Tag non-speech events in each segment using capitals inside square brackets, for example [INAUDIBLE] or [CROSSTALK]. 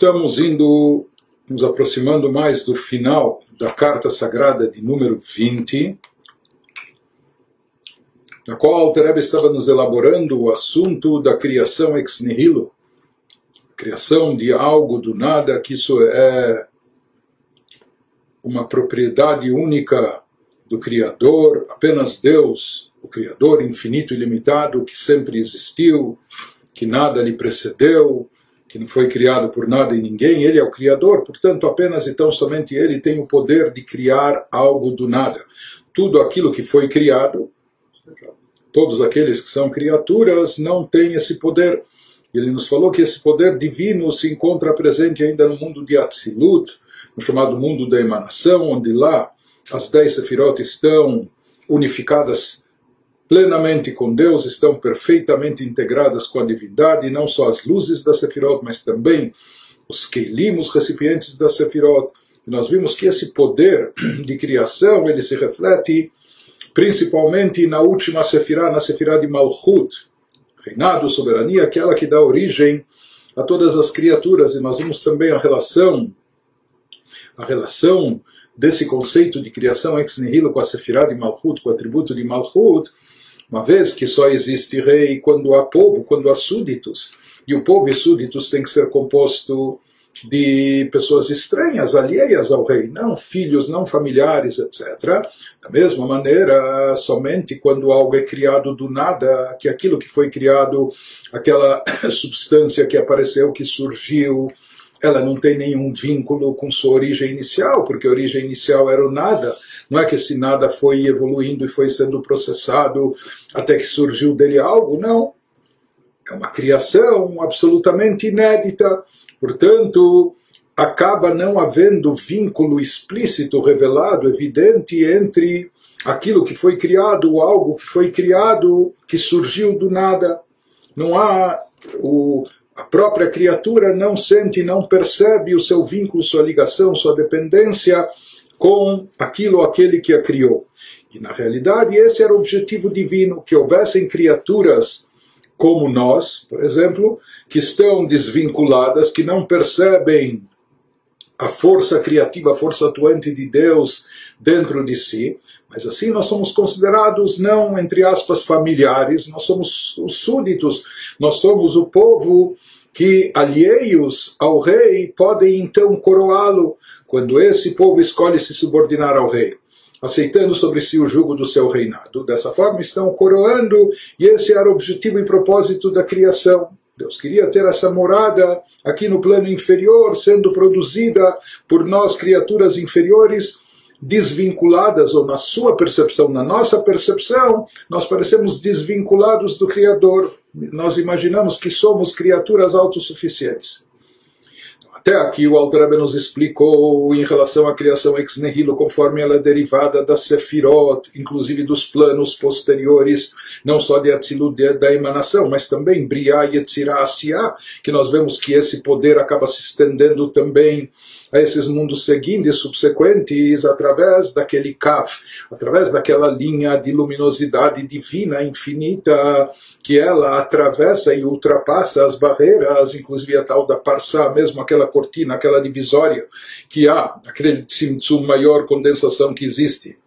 Estamos indo, nos aproximando mais do final da carta sagrada de número 20, na qual Alter estava nos elaborando o assunto da criação ex nihilo, criação de algo do nada, que isso é uma propriedade única do Criador, apenas Deus, o Criador infinito e limitado, que sempre existiu, que nada lhe precedeu, que não foi criado por nada e ninguém, ele é o Criador, portanto, apenas então somente ele tem o poder de criar algo do nada. Tudo aquilo que foi criado, todos aqueles que são criaturas, não têm esse poder. Ele nos falou que esse poder divino se encontra presente ainda no mundo de Atzilut, no chamado mundo da emanação, onde lá as dez sefirot estão unificadas plenamente com Deus, estão perfeitamente integradas com a divindade, e não só as luzes da Sefirot, mas também os Keilim, os recipientes da Sefirot. E nós vimos que esse poder de criação, ele se reflete principalmente na última Sefirah, na Sefirah de Malchut, reinado, soberania, aquela que dá origem a todas as criaturas, e nós vimos também a relação a relação desse conceito de criação ex nihilo com a Sefirah de Malchut, com o atributo de Malchut, uma vez que só existe rei quando há povo, quando há súditos, e o povo e súditos tem que ser composto de pessoas estranhas, alheias ao rei, não filhos, não familiares, etc. Da mesma maneira, somente quando algo é criado do nada, que aquilo que foi criado, aquela [COUGHS] substância que apareceu, que surgiu, ela não tem nenhum vínculo com sua origem inicial, porque a origem inicial era o nada. Não é que esse nada foi evoluindo e foi sendo processado até que surgiu dele algo, não. É uma criação absolutamente inédita. Portanto, acaba não havendo vínculo explícito, revelado, evidente entre aquilo que foi criado, algo que foi criado, que surgiu do nada. Não há o, a própria criatura não sente, não percebe o seu vínculo, sua ligação, sua dependência com aquilo ou aquele que a criou. E na realidade esse era o objetivo divino, que houvessem criaturas como nós, por exemplo, que estão desvinculadas, que não percebem a força criativa, a força atuante de Deus dentro de si, mas assim nós somos considerados não, entre aspas, familiares, nós somos os súditos, nós somos o povo que, alheios ao rei, podem então coroá-lo, quando esse povo escolhe se subordinar ao rei, aceitando sobre si o jugo do seu reinado. Dessa forma estão coroando, e esse era o objetivo e propósito da criação. Deus queria ter essa morada aqui no plano inferior, sendo produzida por nós, criaturas inferiores, desvinculadas, ou na sua percepção, na nossa percepção, nós parecemos desvinculados do Criador. Nós imaginamos que somos criaturas autossuficientes. Até aqui o Alter nos explicou em relação à criação ex nihilo, conforme ela é derivada da Sefirot, inclusive dos planos posteriores, não só de Atzilut da emanação, mas também Briah e Yetzirah Asiah, que nós vemos que esse poder acaba se estendendo também a esses mundos seguintes, subsequentes, através daquele kaf, através daquela linha de luminosidade divina infinita, que ela atravessa e ultrapassa as barreiras, inclusive a tal da parsá, mesmo aquela cortina, aquela divisória, que há, aquele tzimtzum maior condensação que existe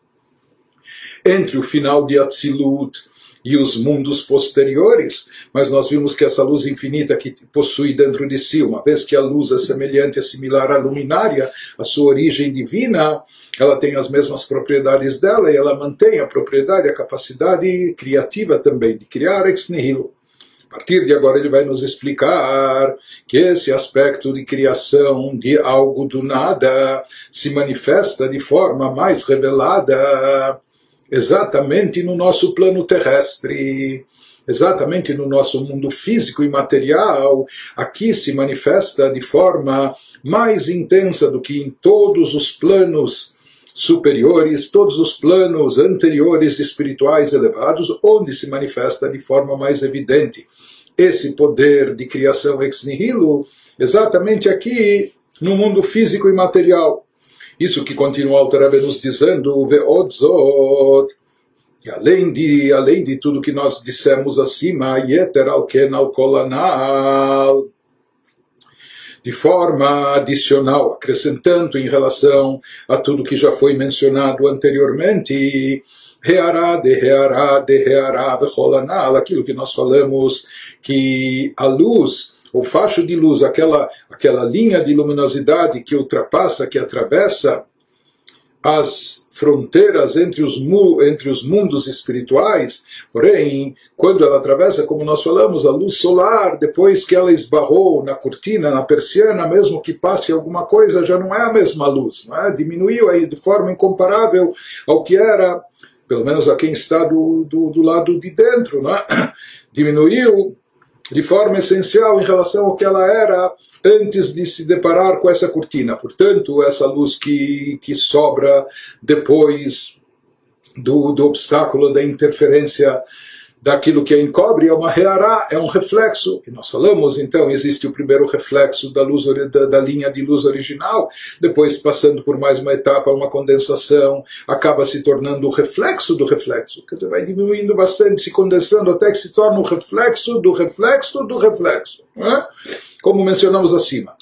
entre o final de Atzilut e os mundos posteriores, mas nós vimos que essa luz infinita que possui dentro de si, uma vez que a luz é semelhante, é similar à luminária, a sua origem divina, ela tem as mesmas propriedades dela e ela mantém a propriedade, a capacidade criativa também de criar ex nihilo. A partir de agora ele vai nos explicar que esse aspecto de criação de algo do nada se manifesta de forma mais revelada exatamente no nosso plano terrestre, exatamente no nosso mundo físico e material, aqui se manifesta de forma mais intensa do que em todos os planos superiores, todos os planos anteriores espirituais elevados, onde se manifesta de forma mais evidente esse poder de criação ex nihilo, exatamente aqui no mundo físico e material. Isso que continua o Alter nos dizendo, Ve'odzot, e além de, além de tudo que nós dissemos acima, Yeter al Ken al Kolanal, de forma adicional, acrescentando em relação a tudo que já foi mencionado anteriormente, reará, de reará, de reará, aquilo que nós falamos, que a luz, o facho de luz, aquela, aquela linha de luminosidade que ultrapassa, que atravessa as fronteiras entre os, entre os mundos espirituais, porém, quando ela atravessa, como nós falamos, a luz solar, depois que ela esbarrou na cortina, na persiana, mesmo que passe alguma coisa, já não é a mesma luz, não é? diminuiu aí de forma incomparável ao que era, pelo menos a quem está do, do, do lado de dentro, não é? [COUGHS] diminuiu de forma essencial em relação ao que ela era antes de se deparar com essa cortina. Portanto, essa luz que, que sobra depois do, do obstáculo da interferência daquilo que a encobre é uma reará, é um reflexo. E nós falamos, então, existe o primeiro reflexo da luz da, da, linha de luz original, depois passando por mais uma etapa, uma condensação, acaba se tornando o reflexo do reflexo. Quer dizer, vai diminuindo bastante, se condensando até que se torna o reflexo do reflexo do reflexo. É? Como mencionamos acima.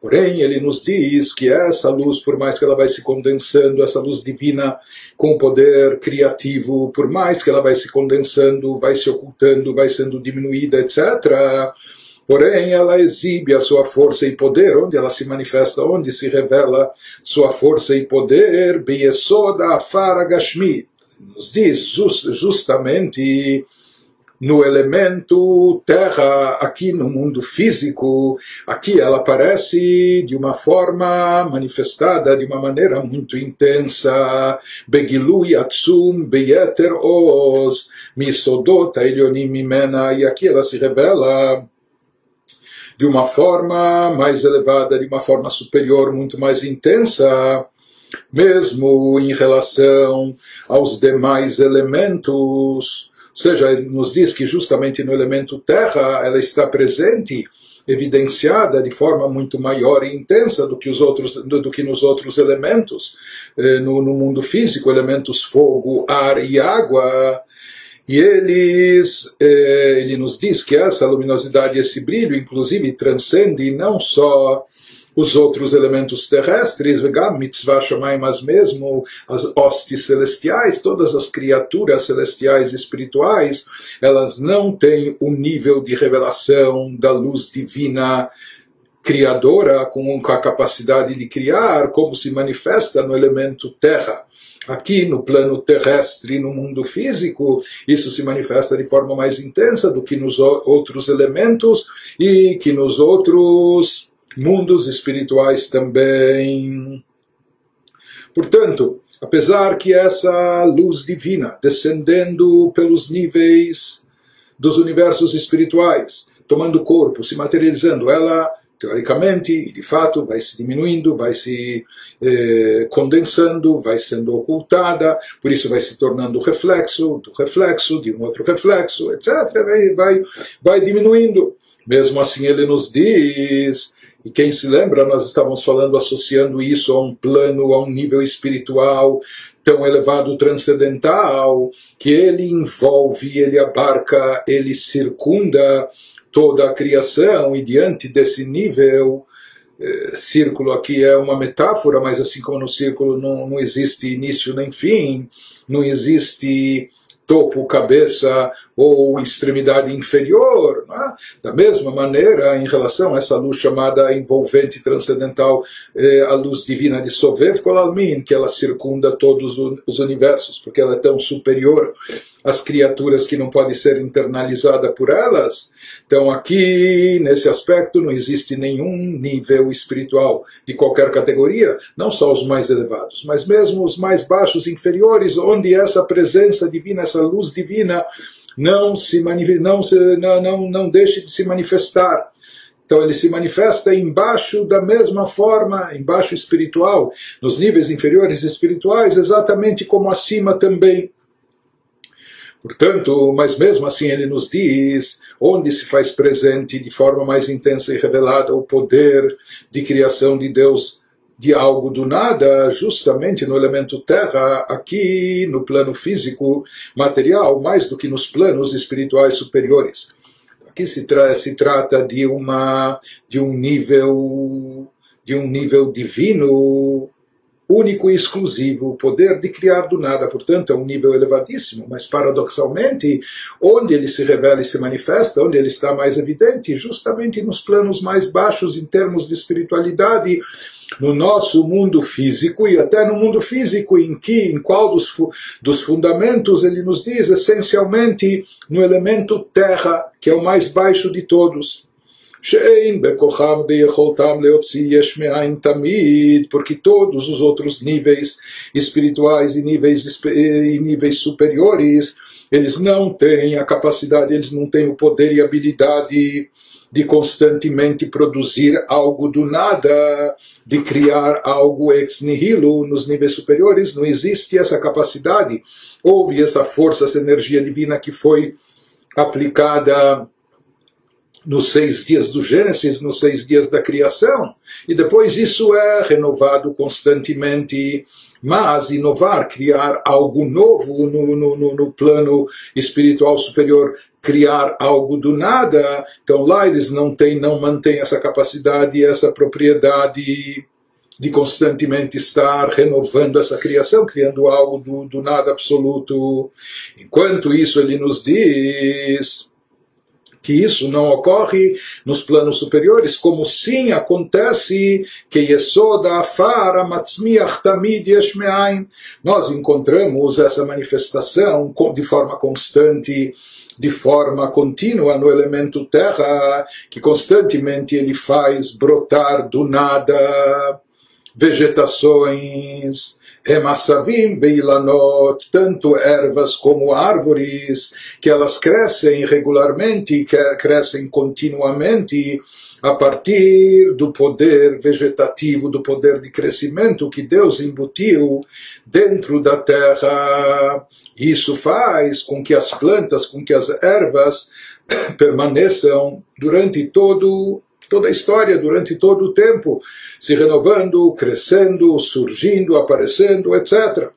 Porém, ele nos diz que essa luz, por mais que ela vai se condensando, essa luz divina com poder criativo, por mais que ela vai se condensando, vai se ocultando, vai sendo diminuída, etc. Porém, ela exibe a sua força e poder, onde ela se manifesta, onde se revela sua força e poder. Nos diz just, justamente no elemento terra, aqui no mundo físico, aqui ela aparece de uma forma manifestada de uma maneira muito intensa. Begilu yatsum beyeter oz misodot elionim mimena, e aqui ela se revela de uma forma mais elevada, de uma forma superior, muito mais intensa, mesmo em relação aos demais elementos ou seja, ele nos diz que justamente no elemento terra ela está presente, evidenciada de forma muito maior e intensa do que, os outros, do, que nos outros elementos. Eh, no, no mundo físico, elementos fogo, ar e água. E eles, eh, ele nos diz que essa luminosidade, esse brilho, inclusive, transcende não só os outros elementos terrestres, mitzvah shamayim, mas mesmo as hostes celestiais, todas as criaturas celestiais e espirituais, elas não têm o nível de revelação da luz divina criadora, com a capacidade de criar, como se manifesta no elemento terra. Aqui no plano terrestre, no mundo físico, isso se manifesta de forma mais intensa do que nos outros elementos e que nos outros mundos espirituais também. Portanto, apesar que essa luz divina descendendo pelos níveis dos universos espirituais, tomando corpo, se materializando, ela teoricamente e de fato vai se diminuindo, vai se eh, condensando, vai sendo ocultada, por isso vai se tornando reflexo do reflexo de um outro reflexo, etc. Vai, vai, vai diminuindo. Mesmo assim, ele nos diz e quem se lembra, nós estávamos falando, associando isso a um plano, a um nível espiritual tão elevado, transcendental, que ele envolve, ele abarca, ele circunda toda a criação, e diante desse nível, eh, círculo aqui é uma metáfora, mas assim como no círculo não, não existe início nem fim, não existe topo, cabeça ou extremidade inferior. É? Da mesma maneira, em relação a essa luz chamada envolvente transcendental, eh, a luz divina de Sovev Kolalmin, que ela circunda todos os universos, porque ela é tão superior às criaturas que não pode ser internalizada por elas, então, aqui, nesse aspecto, não existe nenhum nível espiritual de qualquer categoria, não só os mais elevados, mas mesmo os mais baixos, inferiores, onde essa presença divina, essa luz divina, não se não, se, não, não, não deixe de se manifestar. Então ele se manifesta embaixo da mesma forma, embaixo espiritual, nos níveis inferiores espirituais, exatamente como acima também. Portanto, mas mesmo assim ele nos diz onde se faz presente de forma mais intensa e revelada o poder de criação de Deus de algo do nada, justamente no elemento terra, aqui no plano físico material, mais do que nos planos espirituais superiores. Aqui se, tra se trata de uma de um nível de um nível divino único e exclusivo, o poder de criar do nada, portanto, é um nível elevadíssimo, mas paradoxalmente, onde ele se revela e se manifesta, onde ele está mais evidente, justamente nos planos mais baixos em termos de espiritualidade, no nosso mundo físico e até no mundo físico em que, em qual dos, fu dos fundamentos ele nos diz, essencialmente no elemento terra, que é o mais baixo de todos. Porque todos os outros níveis espirituais e níveis, e níveis superiores, eles não têm a capacidade, eles não têm o poder e habilidade de constantemente produzir algo do nada, de criar algo ex nihilo nos níveis superiores, não existe essa capacidade. Houve essa força, essa energia divina que foi aplicada nos seis dias do Gênesis, nos seis dias da criação, e depois isso é renovado constantemente. Mas inovar, criar algo novo no, no, no plano espiritual superior, criar algo do nada, então lá eles não têm, não mantêm essa capacidade, essa propriedade de constantemente estar renovando essa criação, criando algo do, do nada absoluto. Enquanto isso ele nos diz que isso não ocorre nos planos superiores, como sim acontece que Yesoda Afar Matzmiach Tamid Yeshmeain. Nós encontramos essa manifestação de forma constante, de forma contínua no elemento terra, que constantemente ele faz brotar do nada vegetações, Emassavim beilanot, tanto ervas como árvores, que elas crescem regularmente, que crescem continuamente, a partir do poder vegetativo, do poder de crescimento que Deus embutiu dentro da terra. Isso faz com que as plantas, com que as ervas [COUGHS] permaneçam durante todo toda a história durante todo o tempo, se renovando, crescendo, surgindo, aparecendo, etc.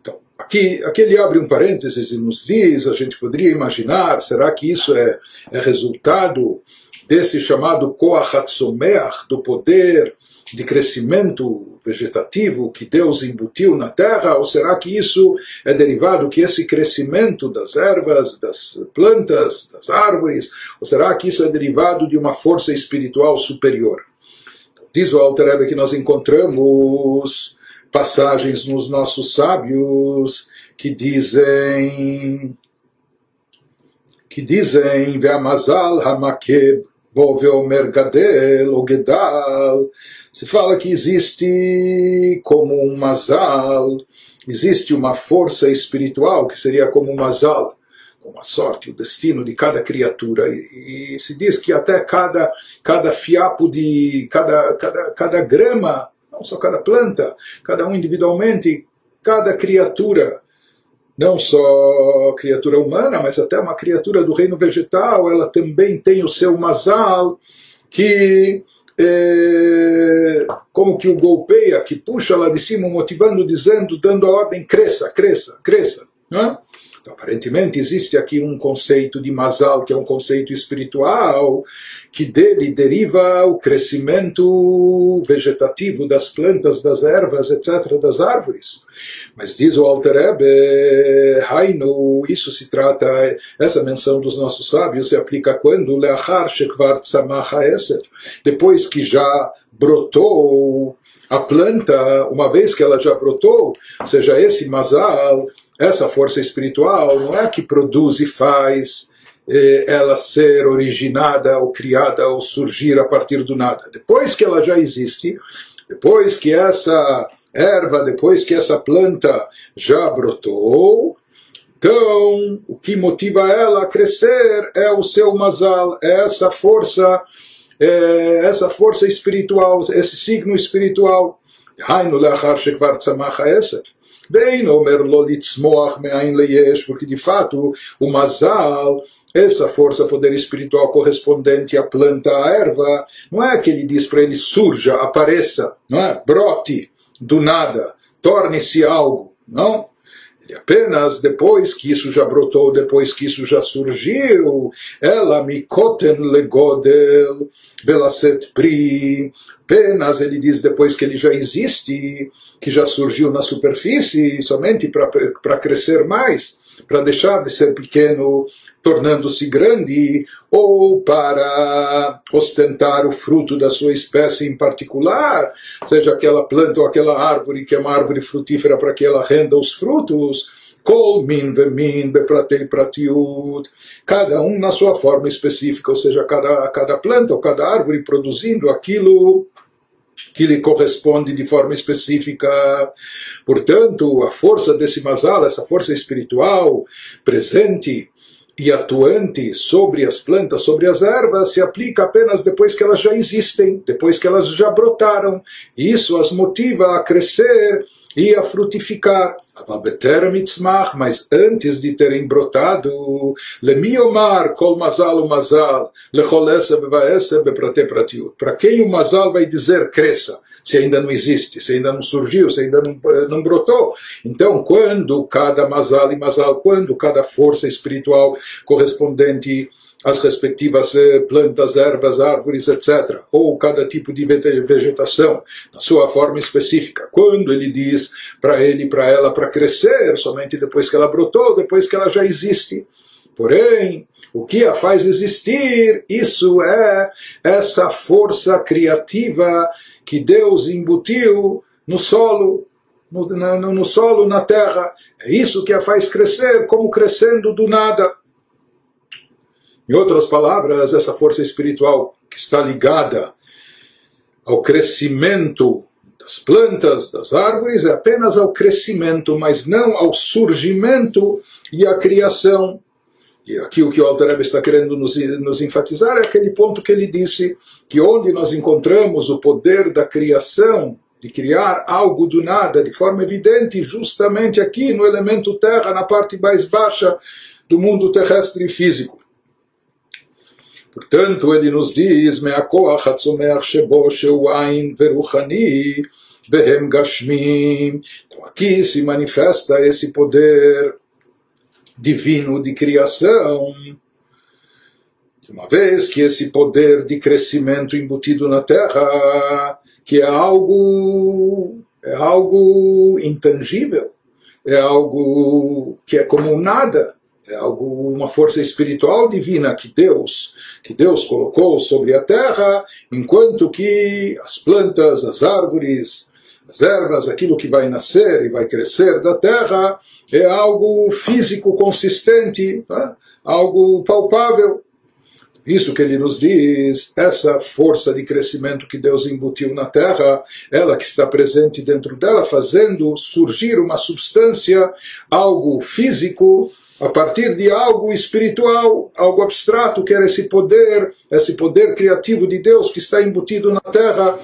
Então, aqui, aqui ele abre um parênteses e nos diz, a gente poderia imaginar, será que isso é, é resultado desse chamado Koachatzomeach, do poder de crescimento vegetativo que Deus embutiu na terra? Ou será que isso é derivado, que esse crescimento das ervas, das plantas, das árvores, ou será que isso é derivado de uma força espiritual superior? Diz o Alter que nós encontramos passagens nos nossos sábios que dizem que dizem Ve'amazal hamakeb bo ve'omer gadel gedal se fala que existe como um mazal, existe uma força espiritual que seria como um mazal, como a sorte, o destino de cada criatura. E, se diz que até cada, cada fiapo de cada, cada, cada grama, não só cada planta, cada um individualmente, cada criatura, não só criatura humana, mas até uma criatura do reino vegetal, ela também tem o seu mazal que é, como que o golpeia, que puxa lá de cima, motivando, dizendo, dando a ordem, cresça, cresça, cresça. Não é? Então, aparentemente existe aqui um conceito de Mazal, que é um conceito espiritual, que dele deriva o crescimento vegetativo das plantas, das ervas, etc., das árvores. Mas diz o Alter Ebe, Hainu, isso se trata, essa menção dos nossos sábios se aplica quando, Leachar Shekvar Eser, depois que já brotou a planta, uma vez que ela já brotou, seja esse Mazal, essa força espiritual não é a que produz e faz eh, ela ser originada ou criada ou surgir a partir do nada. Depois que ela já existe, depois que essa erva, depois que essa planta já brotou, então o que motiva ela a crescer é o seu mazal, é essa força, é essa força espiritual, esse signo espiritual. Hainu Bem, Omer Lolitzmoach Me'ain Leyesh, porque de fato o Mazal, essa força, poder espiritual correspondente à planta, à erva, não é que ele diz para ele surja, apareça, não é? brote do nada, torne-se algo, não? Ele apenas depois que isso já brotou, depois que isso já surgiu, ela mikoten legodel belaset pri. Apenas ele diz depois que ele já existe, que já surgiu na superfície, somente para crescer mais para deixar de ser pequeno, tornando-se grande, ou para ostentar o fruto da sua espécie em particular, seja aquela planta ou aquela árvore que é uma árvore frutífera para que ela renda os frutos. Cada um na sua forma específica, ou seja, cada, cada planta ou cada árvore produzindo aquilo que lhe corresponde de forma específica. Portanto, a força desse masala, essa força espiritual presente e atuante sobre as plantas, sobre as ervas, se aplica apenas depois que elas já existem, depois que elas já brotaram. Isso as motiva a crescer e a frutificar. Mas antes de terem brotado, lemiomar kol mazal o mazal, lecholesa bevaesa beprate pratiut. Para quem o mazal vai dizer cresça? se ainda não existe, se ainda não surgiu, se ainda não, não brotou. Então, quando cada mazal e mazal, quando cada força espiritual correspondente as respectivas eh, plantas, ervas, árvores, etc., ou cada tipo de vegetação, na sua forma específica. Quando ele diz para ele, para ela, para crescer, somente depois que ela brotou, depois que ela já existe. Porém, o que a faz existir, isso é essa força criativa que Deus embutiu no solo, no, no, no solo, na terra. É isso que a faz crescer, como crescendo do nada. Em outras palavras, essa força espiritual que está ligada ao crescimento das plantas, das árvores, é apenas ao crescimento, mas não ao surgimento e à criação. E aqui o que o Alter está querendo nos, nos enfatizar é aquele ponto que ele disse, que onde nós encontramos o poder da criação, de criar algo do nada, de forma evidente, justamente aqui no elemento terra, na parte mais baixa do mundo terrestre e físico. Portanto, ele nos diz: Me'akoach hatzomeach shebo sheu ain veruchani vehem gashmim. Então aqui se manifesta esse poder divino de criação. De uma vez que esse poder de crescimento embutido na terra, que é algo, é algo intangível, é algo que é como nada, uma força espiritual divina que Deus, que Deus colocou sobre a terra, enquanto que as plantas, as árvores, as ervas, aquilo que vai nascer e vai crescer da terra, é algo físico consistente, né? algo palpável. Isso que ele nos diz, essa força de crescimento que Deus embutiu na terra, ela que está presente dentro dela, fazendo surgir uma substância, algo físico, a partir de algo espiritual, algo abstrato, que era esse poder, esse poder criativo de Deus que está embutido na terra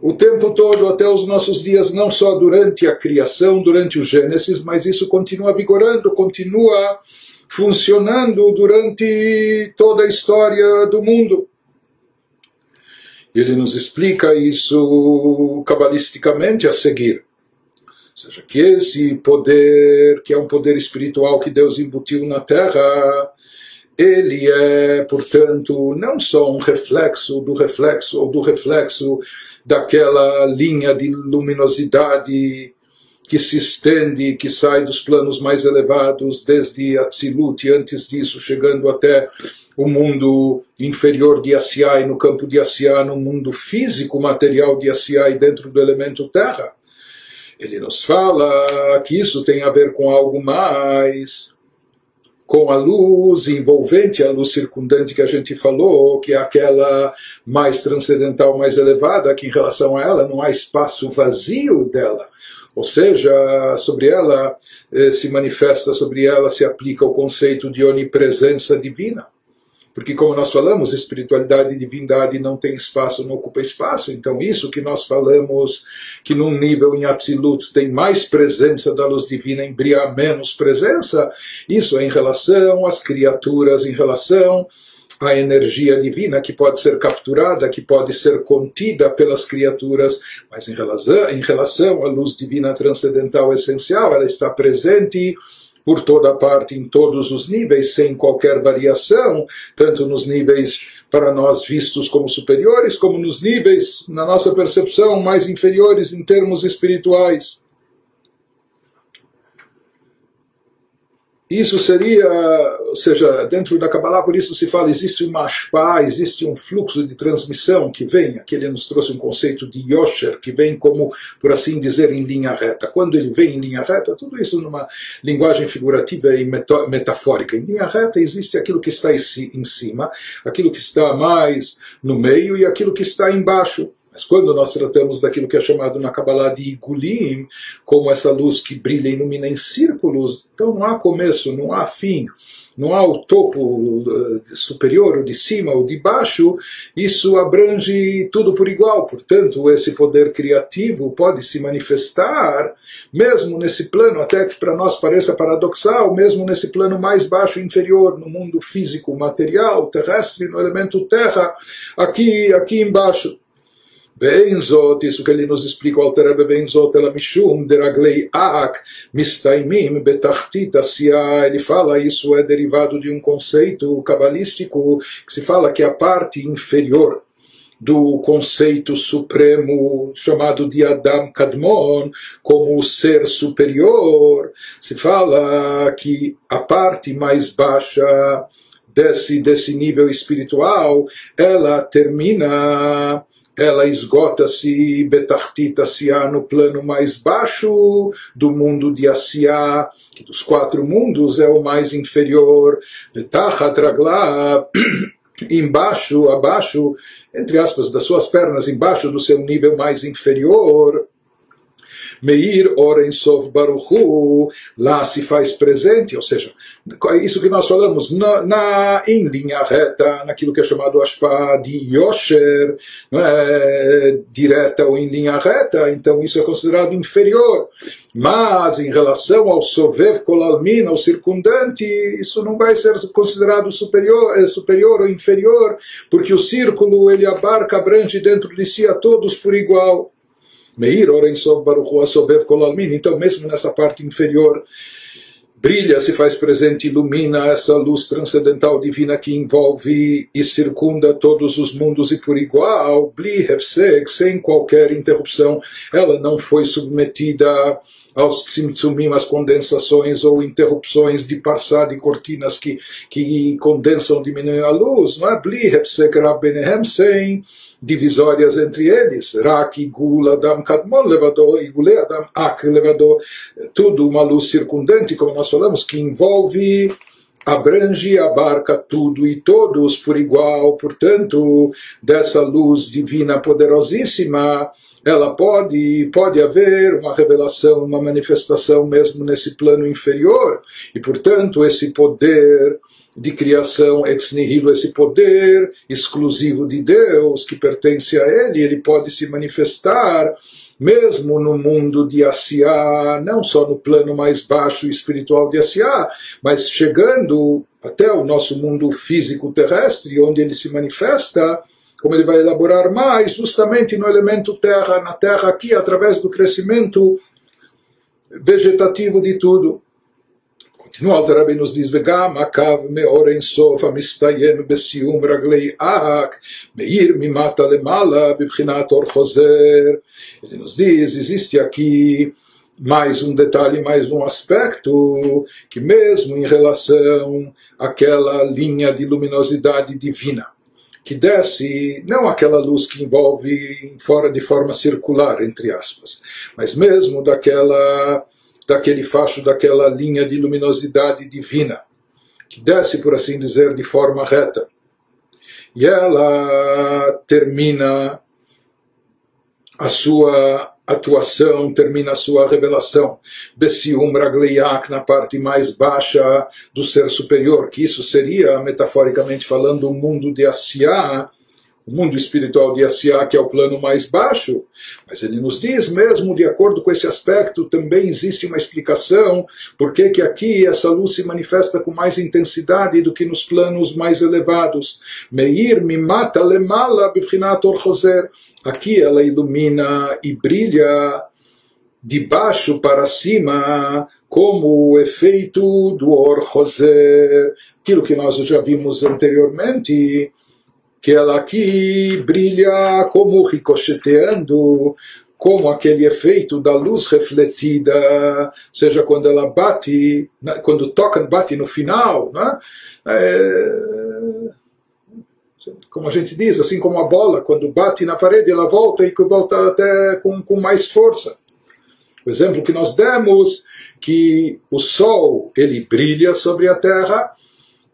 o tempo todo até os nossos dias, não só durante a criação, durante o Gênesis, mas isso continua vigorando, continua funcionando durante toda a história do mundo. Ele nos explica isso cabalisticamente a seguir seja, que esse poder, que é um poder espiritual que Deus embutiu na terra, ele é, portanto, não só um reflexo do reflexo ou do reflexo daquela linha de luminosidade que se estende, que sai dos planos mais elevados, desde Atzilut e antes disso, chegando até o mundo inferior de Asiai, no campo de Asiai, no mundo físico material de Asiai, dentro do elemento terra ele nos fala que isso tem a ver com algo mais, com a luz envolvente, a luz circundante que a gente falou, que é aquela mais transcendental, mais elevada, que em relação a ela não há espaço vazio dela. Ou seja, sobre ela eh, se manifesta, sobre ela se aplica o conceito de onipresença divina. Porque, como nós falamos, espiritualidade e divindade não tem espaço, não ocupa espaço. Então, isso que nós falamos, que num nível em Atzilut tem mais presença da luz divina, em Briah menos presença, isso é em relação às criaturas, em relação a energia divina que pode ser capturada, que pode ser contida pelas criaturas, mas em relação, em relação à luz divina transcendental essencial, ela está presente por toda parte, em todos os níveis, sem qualquer variação, tanto nos níveis para nós vistos como superiores, como nos níveis, na nossa percepção, mais inferiores em termos espirituais. Isso seria, ou seja, dentro da Kabbalah, por isso se fala, existe uma ashpa, existe um fluxo de transmissão que vem, aqui ele nos trouxe um conceito de Yosher, que vem como, por assim dizer, em linha reta. Quando ele vem em linha reta, tudo isso numa linguagem figurativa e metafórica. Em linha reta existe aquilo que está em cima, aquilo que está mais no meio e aquilo que está embaixo. Mas quando nós tratamos daquilo que é chamado na Kabbalah de Igulim, como essa luz que brilha e ilumina em círculos, então não há começo, não há fim, não há o topo eh, superior, ou de cima ou de baixo, isso abrange tudo por igual. Portanto, esse poder criativo pode se manifestar mesmo nesse plano, até que para nós pareça paradoxal, mesmo nesse plano mais baixo inferior, no mundo físico, material, terrestre, no elemento terra, aqui, aqui embaixo. Benzot, isso que ele nos explica, o Alterebe Benzot, ela mishum deraglei ak mistaimim betachtit asia. Ele fala, isso é derivado de um conceito cabalístico que se fala que a parte inferior do conceito supremo chamado de Adam Kadmon, como o ser superior, se fala que a parte mais baixa desse, desse nível espiritual, ela termina ela esgota-se betartita siá no plano mais baixo do mundo de Asiá, que dos quatro mundos é o mais inferior. Betachat [CLEARS THROAT] embaixo, abaixo, entre aspas, das suas pernas, embaixo do seu nível mais inferior. Meir Oren Sov Baruchu, lá se faz presente, ou seja, isso que nós falamos na, na em linha reta, naquilo que é chamado Ashpa de Yosher, é, direta ou em linha reta, então isso é considerado inferior. Mas em relação ao Sovev Kolalmin, ao circundante, isso não vai ser considerado superior, é, superior ou inferior, porque o círculo ele abarca, abrange dentro de si a todos por igual. Meir Oren Sov Baruch Asobev Kolalmin. Então, mesmo nessa parte inferior, brilha, se faz presente, ilumina essa luz transcendental divina que envolve e circunda todos os mundos e por igual, Bli Hefsek, sem qualquer interrupção. Ela não foi submetida aos tzimtzumim, as condensações ou interrupções de parsad e cortinas que, que condensam, diminuem a luz, não é? Bli Hefsek sem divisórias entre eles. Rak, Gula, Adam, Kadmon, levador, Igule, Adam, Ak, levador. Tudo uma luz circundante, como nós falamos, que envolve abrange, abarca tudo e todos por igual, portanto, dessa luz divina poderosíssima, ela pode, pode haver uma revelação, uma manifestação mesmo nesse plano inferior, e portanto, esse poder de criação ex nihilo, esse poder exclusivo de Deus que pertence a Ele, ele pode se manifestar mesmo no mundo de Asiá, não só no plano mais baixo espiritual de Asiá, mas chegando até o nosso mundo físico terrestre, onde ele se manifesta, como ele vai elaborar mais, justamente no elemento terra, na terra aqui, através do crescimento vegetativo de tudo Continua Alter Rebbe nos diz, וגם הקו מאור אינסוף המסתיים בסיום רגלי אק, מאיר ממטה למעלה בבחינת אור חוזר. Ele nos diz, existe aqui mais um detalhe, mais um aspecto, que mesmo em relação àquela linha de luminosidade divina, que desce, não aquela luz que envolve fora de forma circular, entre aspas, mas mesmo daquela daquele facho, daquela linha de luminosidade divina, que desce, por assim dizer, de forma reta. E ela termina a sua atuação, termina a sua revelação. Bessium Ragleiak, na parte mais baixa do ser superior, que isso seria, metaforicamente falando, o mundo de Asiá, o mundo espiritual de Asiá, que é o plano mais baixo, mas ele nos diz mesmo, de acordo com esse aspecto, também existe uma explicação por que que aqui essa luz se manifesta com mais intensidade do que nos planos mais elevados. Meir mi mata lemala bibchinat orchoser. Aqui ela ilumina e brilha de baixo para cima, como o efeito do orchoser, aquilo que nós já vimos anteriormente, que ela aqui brilha como ricocheteando, como aquele efeito da luz refletida, seja quando ela bate, quando toca, bate no final, né? É, como a gente diz, assim como a bola, quando bate na parede, ela volta e volta até com, com mais força. O exemplo que nós demos, que o sol ele brilha sobre a terra,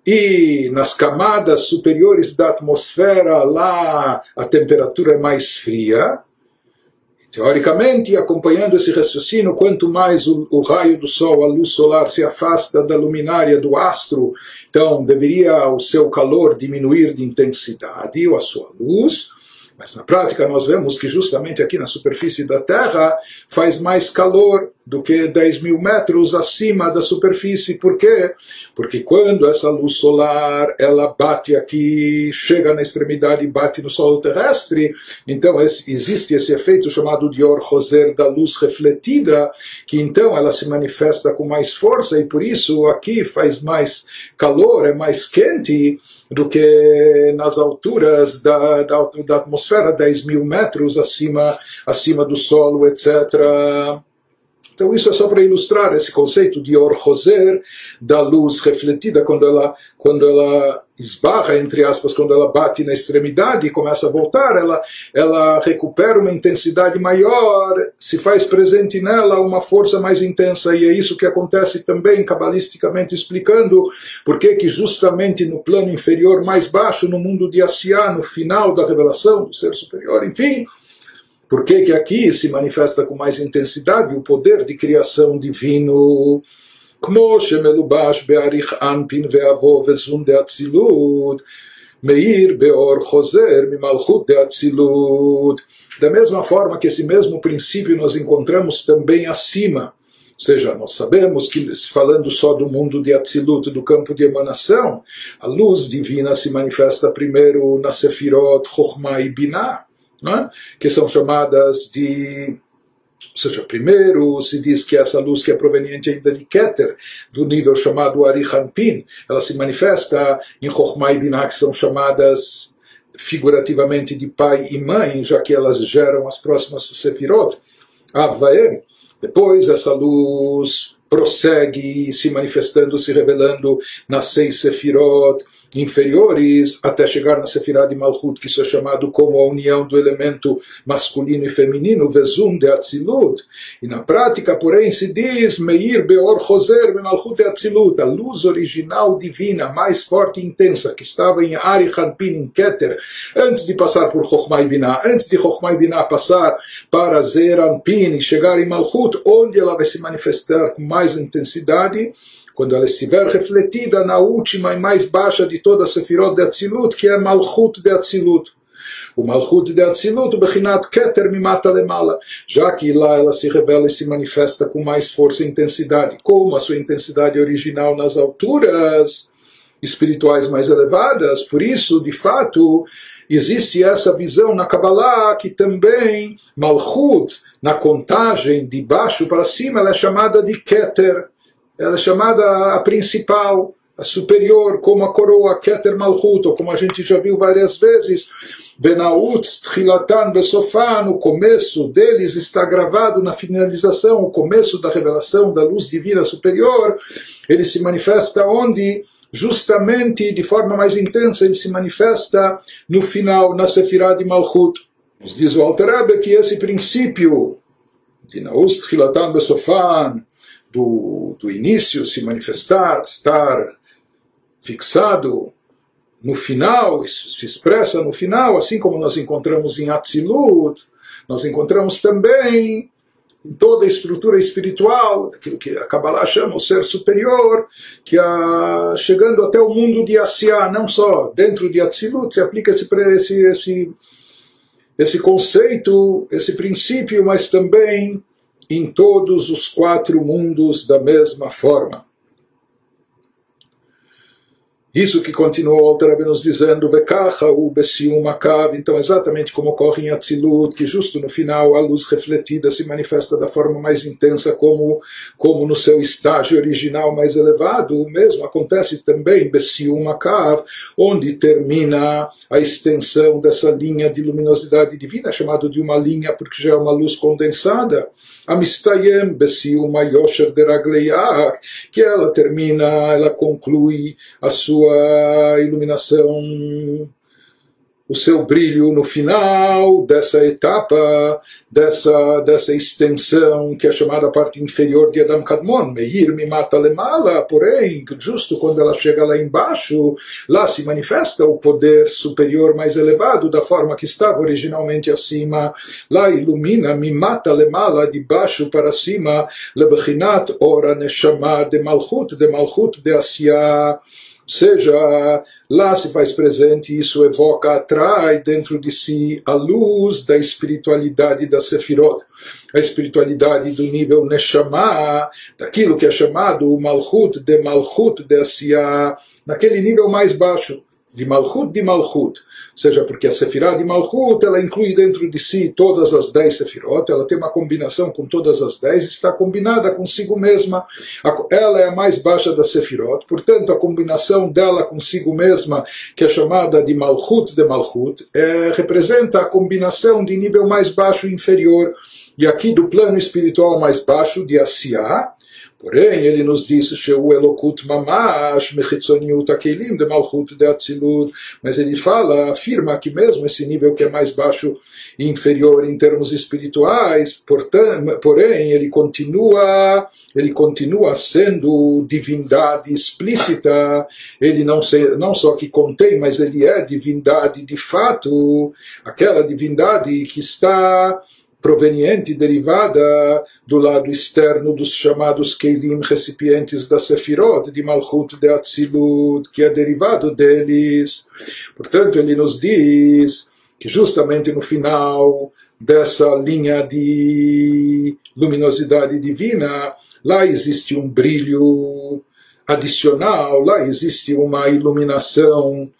e nas camadas superiores da atmosfera, lá a temperatura é mais fria. Teoricamente, acompanhando esse raciocínio, quanto mais o, o, raio do Sol, a luz solar, se afasta da luminária do astro, então deveria o seu calor diminuir de intensidade, ou a sua luz. Mas na prática nós vemos que justamente aqui na superfície da Terra faz mais calor do que 10 mil metros acima da superfície. Por quê? Porque quando essa luz solar ela bate aqui, chega na extremidade e bate no solo terrestre, então esse, existe esse efeito chamado de Or-Roser da luz refletida, que então ela se manifesta com mais força e por isso aqui faz mais calor, é mais quente do que nas alturas da, da, da atmosfera, 10 mil metros acima, acima do solo, etc. Então isso é só para ilustrar esse conceito de Or-Roser, da luz refletida, quando ela, quando ela esbarra, entre aspas, quando ela bate na extremidade e começa a voltar, ela, ela recupera uma intensidade maior, se faz presente nela uma força mais intensa, e é isso que acontece também, cabalisticamente explicando, porque que justamente no plano inferior mais baixo, no mundo de Asiá, no final da revelação do ser superior, enfim, por que, que aqui se manifesta com mais intensidade o poder de criação divino? כמו שמלובש באריך אנפין ואבו וזון דאצילות, מאיר באור חוזר ממלכות דאצילות. Da mesma forma que esse mesmo princípio nós encontramos também acima. Ou seja, nós sabemos que, falando só do mundo de Atzilut, do campo de emanação, a luz divina se manifesta primeiro na Sefirot, Chokhmah e Binah é? que são chamadas de ou seja, primeiro se diz que essa luz que é proveniente ainda de Keter, do nível chamado Arihanpin, ela se manifesta em Chokhmah e Binah, que são chamadas figurativamente de pai e mãe, já que elas geram as próximas Sefirot, Avaer. Depois essa luz prossegue se manifestando, se revelando nas seis Sefirot, inferiores até chegar na Sefirah de Malchut, que isso é chamado como a união do elemento masculino e feminino, Vezum de Atzilut. E na prática, porém, se diz Meir Beor Choser Malchut Atzilut, a luz original divina, mais forte e intensa, que estava em Ari Hanpin, em Keter, antes de passar por Chokhmah e Binah, antes de Chokhmah e Binah passar para Zer Anpin e chegar em Malchut, onde ela vai se manifestar com mais intensidade, quando ela estiver refletida na última e mais baixa de toda a Sefirot de Atzilut, que é Malchut de Atzilut. O Malchut de Atzilut, Bechinat Keter Mimata Lemala, já que lá ela se revela e se manifesta com mais força e intensidade, como a sua intensidade original nas alturas espirituais mais elevadas. Por isso, de fato, existe essa visão na Kabbalah que também Malchut, na contagem de baixo para cima, ela é chamada de Keter ela é chamada a principal, a superior, como a coroa Keter Malchut, ou como a gente já viu várias vezes, Benautz Trilatan Besofá, no começo deles está gravado na finalização, o começo da revelação da luz divina superior, ele se manifesta onde? Justamente de forma mais intensa, ele se manifesta no final, na Sefirah de Malchut. Nos diz o Alter que esse princípio de Naust Trilatan Besofan, do, do início se manifestar, estar fixado no final, isso se expressa no final, assim como nós encontramos em Atzilut, nós encontramos também em toda a estrutura espiritual, aquilo que a Kabbalah chama o ser superior, que a, chegando até o mundo de Asiá, não só dentro de Atzilut, se aplica esse, esse, esse, esse conceito, esse princípio, mas também em todos os quatro mundos da mesma forma. Isso que continuou o Alter nos dizendo, Bekacha u Besium Akav, então exatamente como ocorre em Atzilut, que justo no final a luz refletida se manifesta da forma mais intensa como, como no seu estágio original mais elevado, o mesmo acontece também em Besium Akav, onde termina a extensão dessa linha de luminosidade divina, chamado de uma linha porque já é uma luz condensada, Amistayem Besium Yosher Deragleiach, que ela termina, ela conclui a sua sua iluminação, o seu brilho no final dessa etapa, dessa, dessa extensão que é chamada parte inferior de Adam Kadmon, Meir me mata lemala, porém, justo quando ela chega lá embaixo, lá se manifesta o poder superior mais elevado da forma que estava originalmente acima, lá ilumina, me mata lemala, de baixo para cima, lebechinat ora neshama de malchut, de malchut de Asiya, seja, lá se faz presente, isso evoca, atrai dentro de si a luz da espiritualidade da Sefirot, a espiritualidade do nível Neshama, daquilo que é chamado o Malchut de Malchut de Asiya, naquele nível mais baixo, de Malchut de Malchut seja porque a Sefirah de Malchut ela inclui dentro de si todas as dez Sefirot, ela tem uma combinação com todas as dez, está combinada consigo mesma, ela é a mais baixa das Sefirot, portanto a combinação dela consigo mesma, que é chamada de Malchut de Malchut, é, representa a combinação de nível mais baixo e inferior, e aqui do plano espiritual mais baixo, de Asiá, Porém, ele nos disse Sheu Elokut Mamash Mechitzoniut Akelim de Malchut de Atzilut. Mas ele fala, afirma que mesmo esse nível que é mais baixo e inferior em termos espirituais, portanto, porém, ele continua, ele continua sendo divindade explícita. Ele não, se, não só que contém, mas ele é divindade de fato, aquela divindade que está proveniente, derivada do lado externo dos chamados Keilim, recipientes da Sefirot, de Malchut de Atzilut, que é derivado deles. Portanto, ele nos diz que justamente no final dessa linha de luminosidade divina, lá existe um brilho adicional, lá existe uma iluminação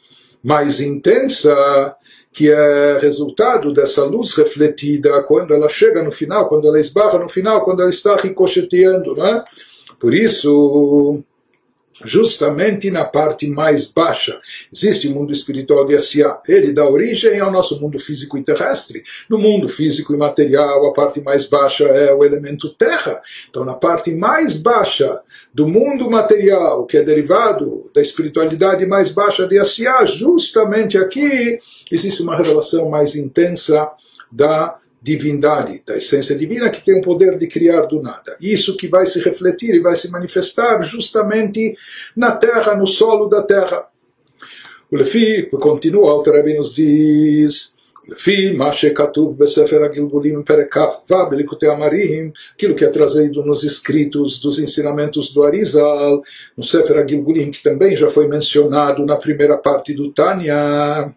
mais intensa que é resultado dessa luz refletida quando ela chega no final, quando ela esbarra no final, quando ela está ricocheteando, né? Por isso, justamente na parte mais baixa. Existe o mundo espiritual de Asiá, ele dá origem ao nosso mundo físico e terrestre. No mundo físico e material, a parte mais baixa é o elemento terra. Então, na parte mais baixa do mundo material, que é derivado da espiritualidade mais baixa de Asiá, justamente aqui existe uma revelação mais intensa da divindade, da essência divina que tem o poder de criar do nada. Isso que vai se refletir e vai se manifestar justamente na terra, no solo da terra. O Lefi continua, o Rebbe nos diz, לפי מה שכתוב בספר הגלגולים פרק כ"ו בליקוטי amarim, aquilo que é trazido nos escritos dos ensinamentos do Arizal, no Sefer Agilgulim, que também já foi mencionado na primeira parte do Tânia,